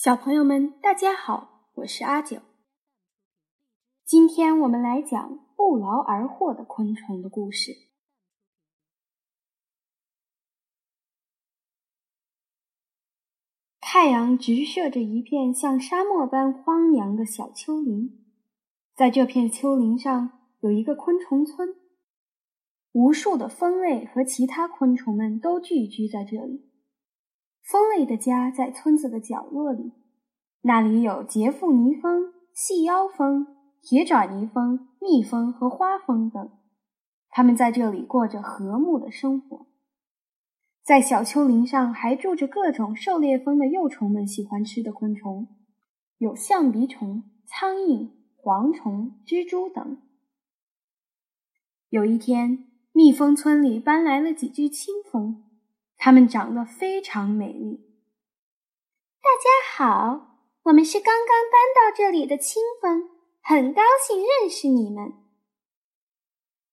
小朋友们，大家好，我是阿九。今天我们来讲不劳而获的昆虫的故事。太阳直射着一片像沙漠般荒凉的小丘陵，在这片丘陵上有一个昆虫村，无数的蜂类和其他昆虫们都聚居在这里。蜂类的家在村子的角落里，那里有杰富尼蜂、细腰蜂、铁爪泥蜂、蜜蜂和花蜂等，它们在这里过着和睦的生活。在小丘陵上还住着各种狩猎蜂的幼虫们喜欢吃的昆虫，有象鼻虫、苍蝇、蝗虫、蜘蛛等。有一天，蜜蜂村里搬来了几只青蜂。它们长得非常美丽。大家好，我们是刚刚搬到这里的清风，很高兴认识你们。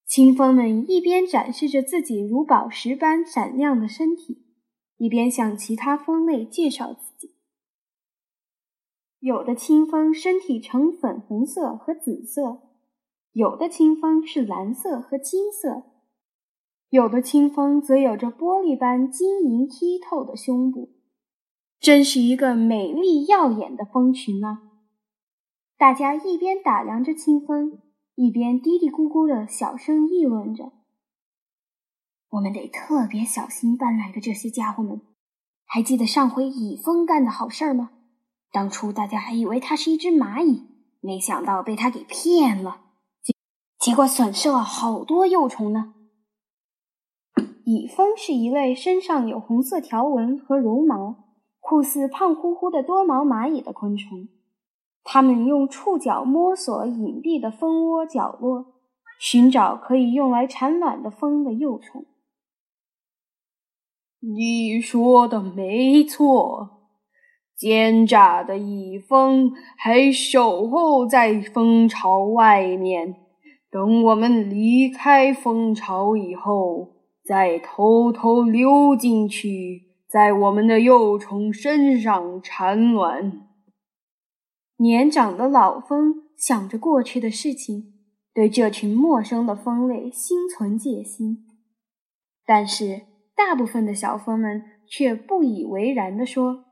清风们一边展示着自己如宝石般闪亮的身体，一边向其他蜂类介绍自己。有的清风身体呈粉红色和紫色，有的清风是蓝色和金色。有的清风则有着玻璃般晶莹剔透的胸部，真是一个美丽耀眼的蜂群啊！大家一边打量着清风，一边嘀嘀咕咕的小声议论着：“我们得特别小心搬来的这些家伙们。还记得上回蚁蜂干的好事儿吗？当初大家还以为它是一只蚂蚁，没想到被它给骗了，结结果损失了好多幼虫呢。”蚁蜂是一类身上有红色条纹和绒毛、酷似胖乎乎的多毛蚂蚁的昆虫。它们用触角摸索隐蔽的蜂窝角落，寻找可以用来产卵的蜂的幼虫。你说的没错，奸诈的蚁蜂还守候在蜂巢外面，等我们离开蜂巢以后。再偷偷溜进去，在我们的幼虫身上产卵。年长的老蜂想着过去的事情，对这群陌生的蜂类心存戒心。但是，大部分的小蜂们却不以为然地说：“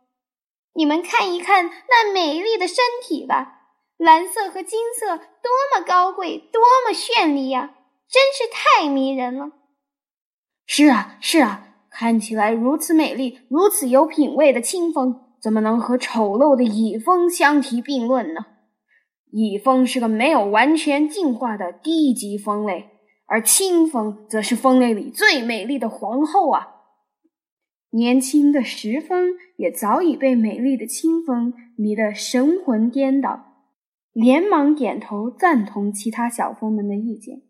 你们看一看那美丽的身体吧，蓝色和金色，多么高贵，多么绚丽呀！真是太迷人了。”是啊，是啊，看起来如此美丽、如此有品味的清风，怎么能和丑陋的蚁蜂相提并论呢？蚁蜂是个没有完全进化的低级蜂类，而清风则是蜂类里最美丽的皇后啊！年轻的石蜂也早已被美丽的清风迷得神魂颠倒，连忙点头赞同其他小蜂们的意见。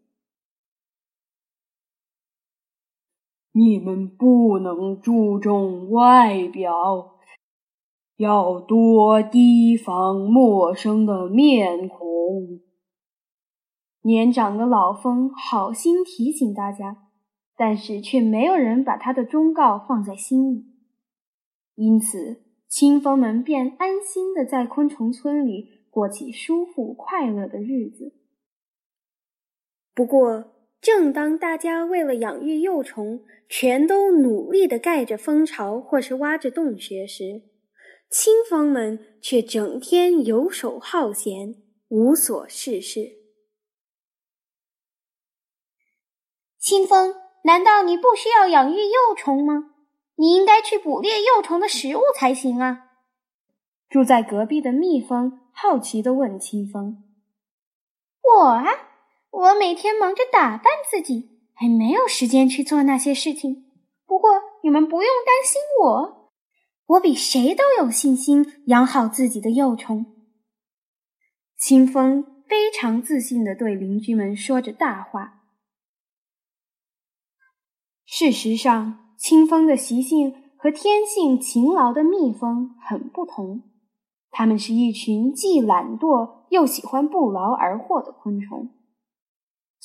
你们不能注重外表，要多提防陌生的面孔。年长的老蜂好心提醒大家，但是却没有人把他的忠告放在心里。因此，青蜂们便安心的在昆虫村里过起舒服快乐的日子。不过，正当大家为了养育幼虫，全都努力地盖着蜂巢或是挖着洞穴时，青蜂们却整天游手好闲，无所事事。青蜂，难道你不需要养育幼虫吗？你应该去捕猎幼虫的食物才行啊！住在隔壁的蜜蜂好奇地问青蜂：“我啊？”我每天忙着打扮自己，还没有时间去做那些事情。不过你们不用担心我，我比谁都有信心养好自己的幼虫。清风非常自信地对邻居们说着大话。事实上，清风的习性和天性勤劳的蜜蜂很不同，它们是一群既懒惰又喜欢不劳而获的昆虫。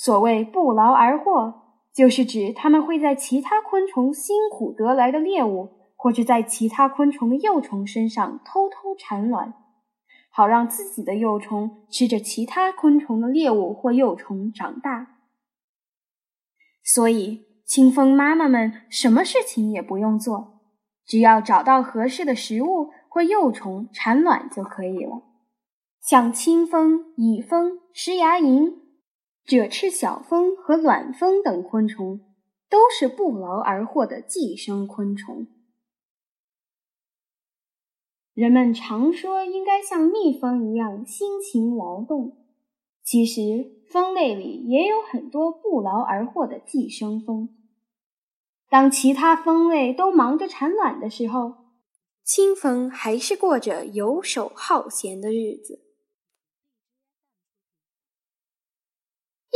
所谓不劳而获，就是指它们会在其他昆虫辛苦得来的猎物或者在其他昆虫的幼虫身上偷偷产卵，好让自己的幼虫吃着其他昆虫的猎物或幼虫长大。所以，清风妈妈们什么事情也不用做，只要找到合适的食物或幼虫产卵就可以了。像清风、蚁蜂、食牙蝇、赭翅小蜂和卵蜂等昆虫，都是不劳而获的寄生昆虫。人们常说应该像蜜蜂一样辛勤劳动，其实蜂类里也有很多不劳而获的寄生蜂。当其他蜂类都忙着产卵的时候，青蜂还是过着游手好闲的日子。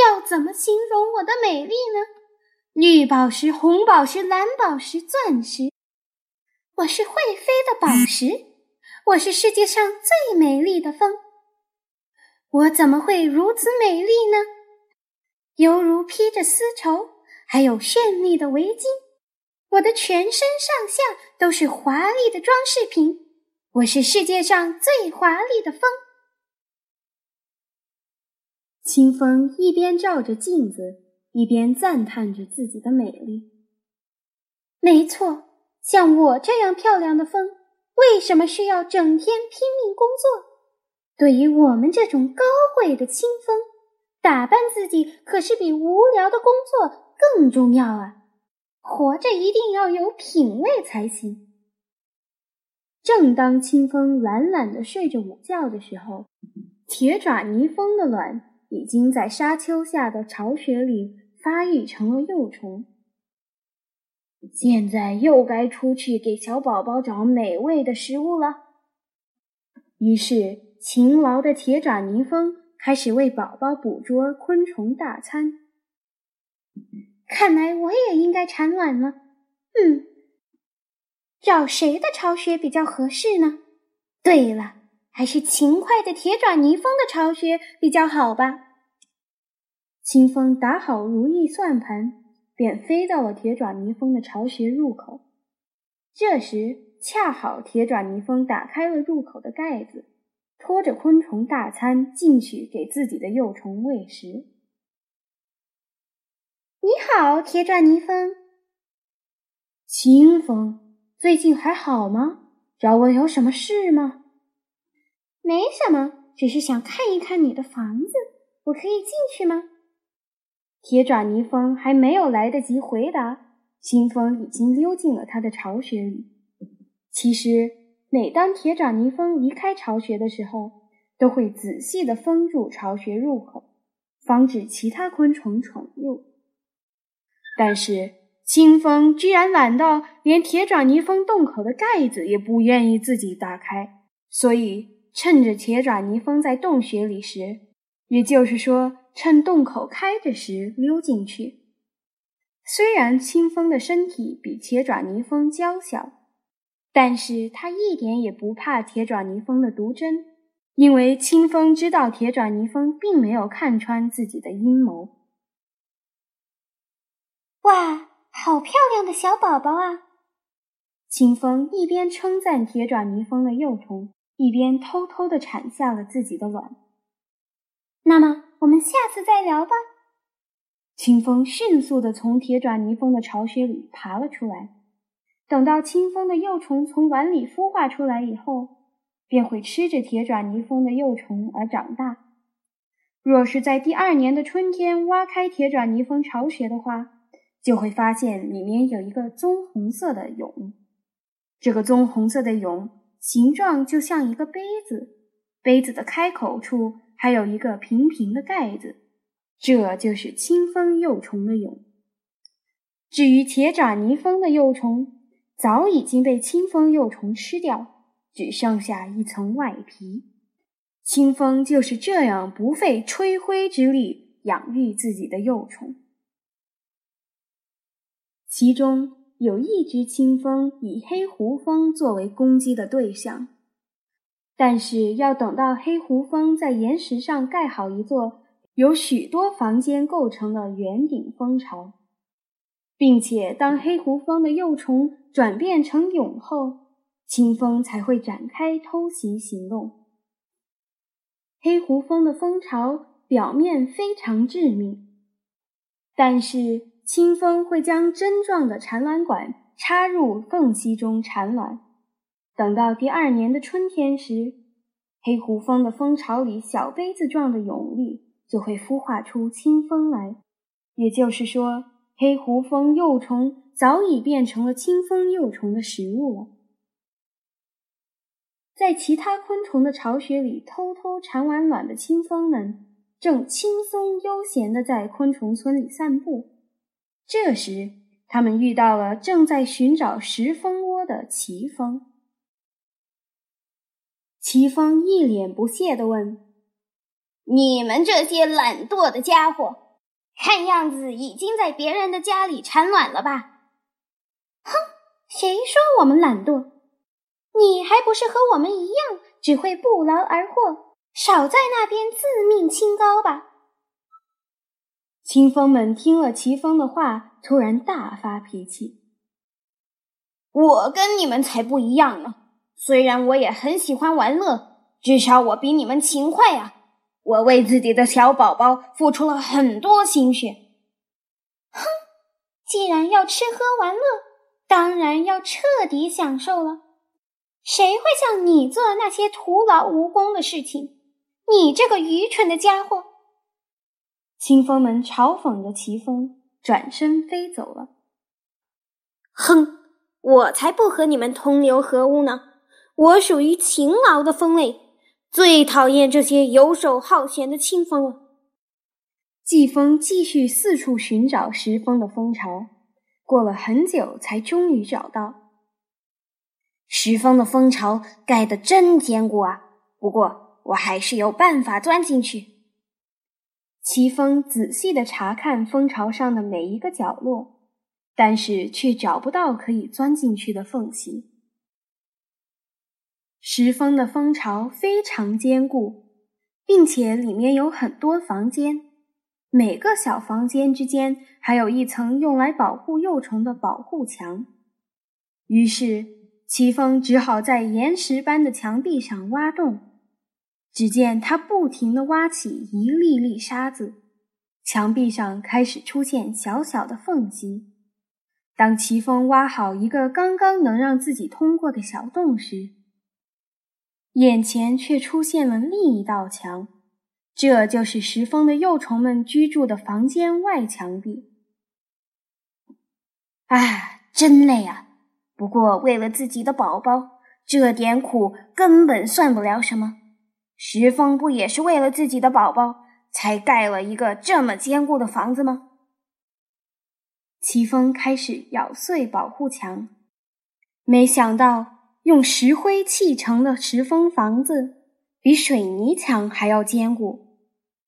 要怎么形容我的美丽呢？绿宝石、红宝石、蓝宝石、钻石，我是会飞的宝石。我是世界上最美丽的风，我怎么会如此美丽呢？犹如披着丝绸，还有绚丽的围巾，我的全身上下都是华丽的装饰品。我是世界上最华丽的风。清风一边照着镜子，一边赞叹着自己的美丽。没错，像我这样漂亮的风。为什么需要整天拼命工作？对于我们这种高贵的清风，打扮自己可是比无聊的工作更重要啊！活着一定要有品味才行。正当清风懒懒的睡着午觉的时候，铁爪泥蜂的卵已经在沙丘下的巢穴里发育成了幼虫。现在又该出去给小宝宝找美味的食物了。于是，勤劳的铁爪泥蜂开始为宝宝捕捉昆虫大餐。看来我也应该产卵了。嗯，找谁的巢穴比较合适呢？对了，还是勤快的铁爪泥蜂的巢穴比较好吧。清风打好如意算盘。便飞到了铁爪泥蜂的巢穴入口。这时，恰好铁爪泥蜂打开了入口的盖子，拖着昆虫大餐进去给自己的幼虫喂食。你好，铁爪泥蜂。清风，最近还好吗？找我有什么事吗？没什么，只是想看一看你的房子。我可以进去吗？铁爪泥蜂还没有来得及回答，清风已经溜进了他的巢穴里。其实，每当铁爪泥蜂离开巢穴的时候，都会仔细地封住巢穴入口，防止其他昆虫闯入。但是，清风居然懒到连铁爪泥蜂洞口的盖子也不愿意自己打开，所以趁着铁爪泥蜂在洞穴里时，也就是说。趁洞口开着时溜进去。虽然清风的身体比铁爪泥蜂娇小，但是它一点也不怕铁爪泥蜂的毒针，因为清风知道铁爪泥蜂并没有看穿自己的阴谋。哇，好漂亮的小宝宝啊！清风一边称赞铁爪泥蜂的幼虫，一边偷偷地产下了自己的卵。那么。我们下次再聊吧。清风迅速地从铁爪泥蜂的巢穴里爬了出来。等到清风的幼虫从碗里孵化出来以后，便会吃着铁爪泥蜂的幼虫而长大。若是在第二年的春天挖开铁爪泥蜂巢穴的话，就会发现里面有一个棕红色的蛹。这个棕红色的蛹形状就像一个杯子，杯子的开口处。还有一个平平的盖子，这就是清风幼虫的蛹。至于铁爪泥蜂的幼虫，早已经被清风幼虫吃掉，只剩下一层外皮。清风就是这样不费吹灰之力养育自己的幼虫。其中有一只青蜂以黑胡蜂作为攻击的对象。但是要等到黑胡蜂在岩石上盖好一座由许多房间构成的圆顶蜂巢，并且当黑狐蜂的幼虫转变成蛹后，青蜂才会展开偷袭行动。黑狐蜂的蜂巢表面非常致密，但是青蜂会将针状的产卵管插入缝隙中产卵。等到第二年的春天时，黑胡蜂的蜂巢里小杯子状的蛹粒就会孵化出青蜂来。也就是说，黑狐蜂幼虫早已变成了青蜂幼虫的食物了。在其他昆虫的巢穴里偷偷产完卵的青蜂们，正轻松悠闲地在昆虫村里散步。这时，他们遇到了正在寻找食蜂窝的奇蜂。奇蜂一脸不屑地问：“你们这些懒惰的家伙，看样子已经在别人的家里产卵了吧？”“哼，谁说我们懒惰？你还不是和我们一样，只会不劳而获，少在那边自命清高吧？”清风们听了齐风的话，突然大发脾气：“我跟你们才不一样呢！”虽然我也很喜欢玩乐，至少我比你们勤快啊！我为自己的小宝宝付出了很多心血。哼，既然要吃喝玩乐，当然要彻底享受了。谁会像你做那些徒劳无功的事情？你这个愚蠢的家伙！青蜂们嘲讽着奇蜂，转身飞走了。哼，我才不和你们同流合污呢！我属于勤劳的风类，最讨厌这些游手好闲的清风了。季风继续四处寻找石峰的蜂巢，过了很久才终于找到。石峰的蜂巢盖得真坚固啊！不过我还是有办法钻进去。奇峰仔细地查看蜂巢上的每一个角落，但是却找不到可以钻进去的缝隙。石蜂的蜂巢非常坚固，并且里面有很多房间，每个小房间之间还有一层用来保护幼虫的保护墙。于是，奇峰只好在岩石般的墙壁上挖洞。只见他不停地挖起一粒粒沙子，墙壁上开始出现小小的缝隙。当奇峰挖好一个刚刚能让自己通过的小洞时，眼前却出现了另一道墙，这就是石峰的幼虫们居住的房间外墙壁。啊，真累啊！不过为了自己的宝宝，这点苦根本算不了什么。石峰不也是为了自己的宝宝才盖了一个这么坚固的房子吗？奇峰开始咬碎保护墙，没想到。用石灰砌成的石峰房子比水泥墙还要坚固，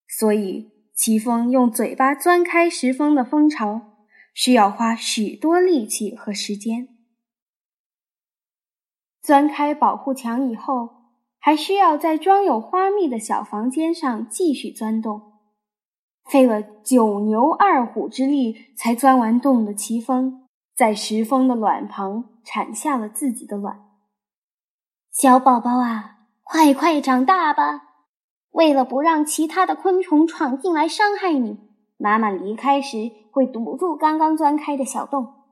所以奇峰用嘴巴钻开石峰的蜂巢需要花许多力气和时间。钻开保护墙以后，还需要在装有花蜜的小房间上继续钻洞，费了九牛二虎之力才钻完洞的奇蜂，在石蜂的卵旁产下了自己的卵。小宝宝啊，快快长大吧！为了不让其他的昆虫闯进来伤害你，妈妈离开时会堵住刚刚钻开的小洞。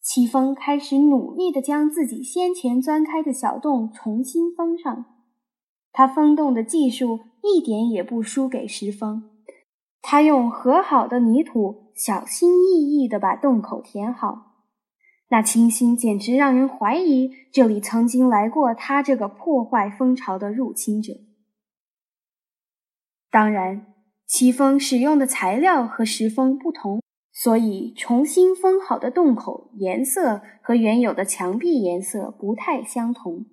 奇峰开始努力地将自己先前钻开的小洞重新封上，他封洞的技术一点也不输给石峰。他用和好的泥土，小心翼翼地把洞口填好。那清新简直让人怀疑，这里曾经来过他这个破坏蜂巢的入侵者。当然，奇峰使用的材料和石峰不同，所以重新封好的洞口颜色和原有的墙壁颜色不太相同。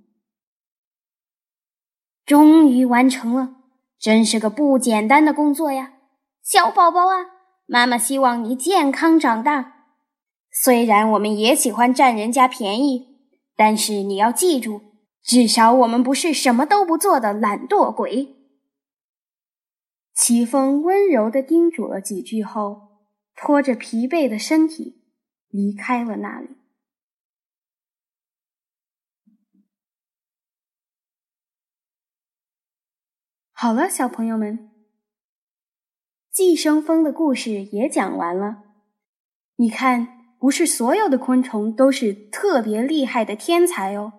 终于完成了，真是个不简单的工作呀，小宝宝啊！妈妈希望你健康长大。虽然我们也喜欢占人家便宜，但是你要记住，至少我们不是什么都不做的懒惰鬼。奇峰温柔地叮嘱了几句后，拖着疲惫的身体离开了那里。好了，小朋友们，寄生蜂的故事也讲完了。你看，不是所有的昆虫都是特别厉害的天才哦。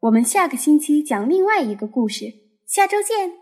我们下个星期讲另外一个故事，下周见。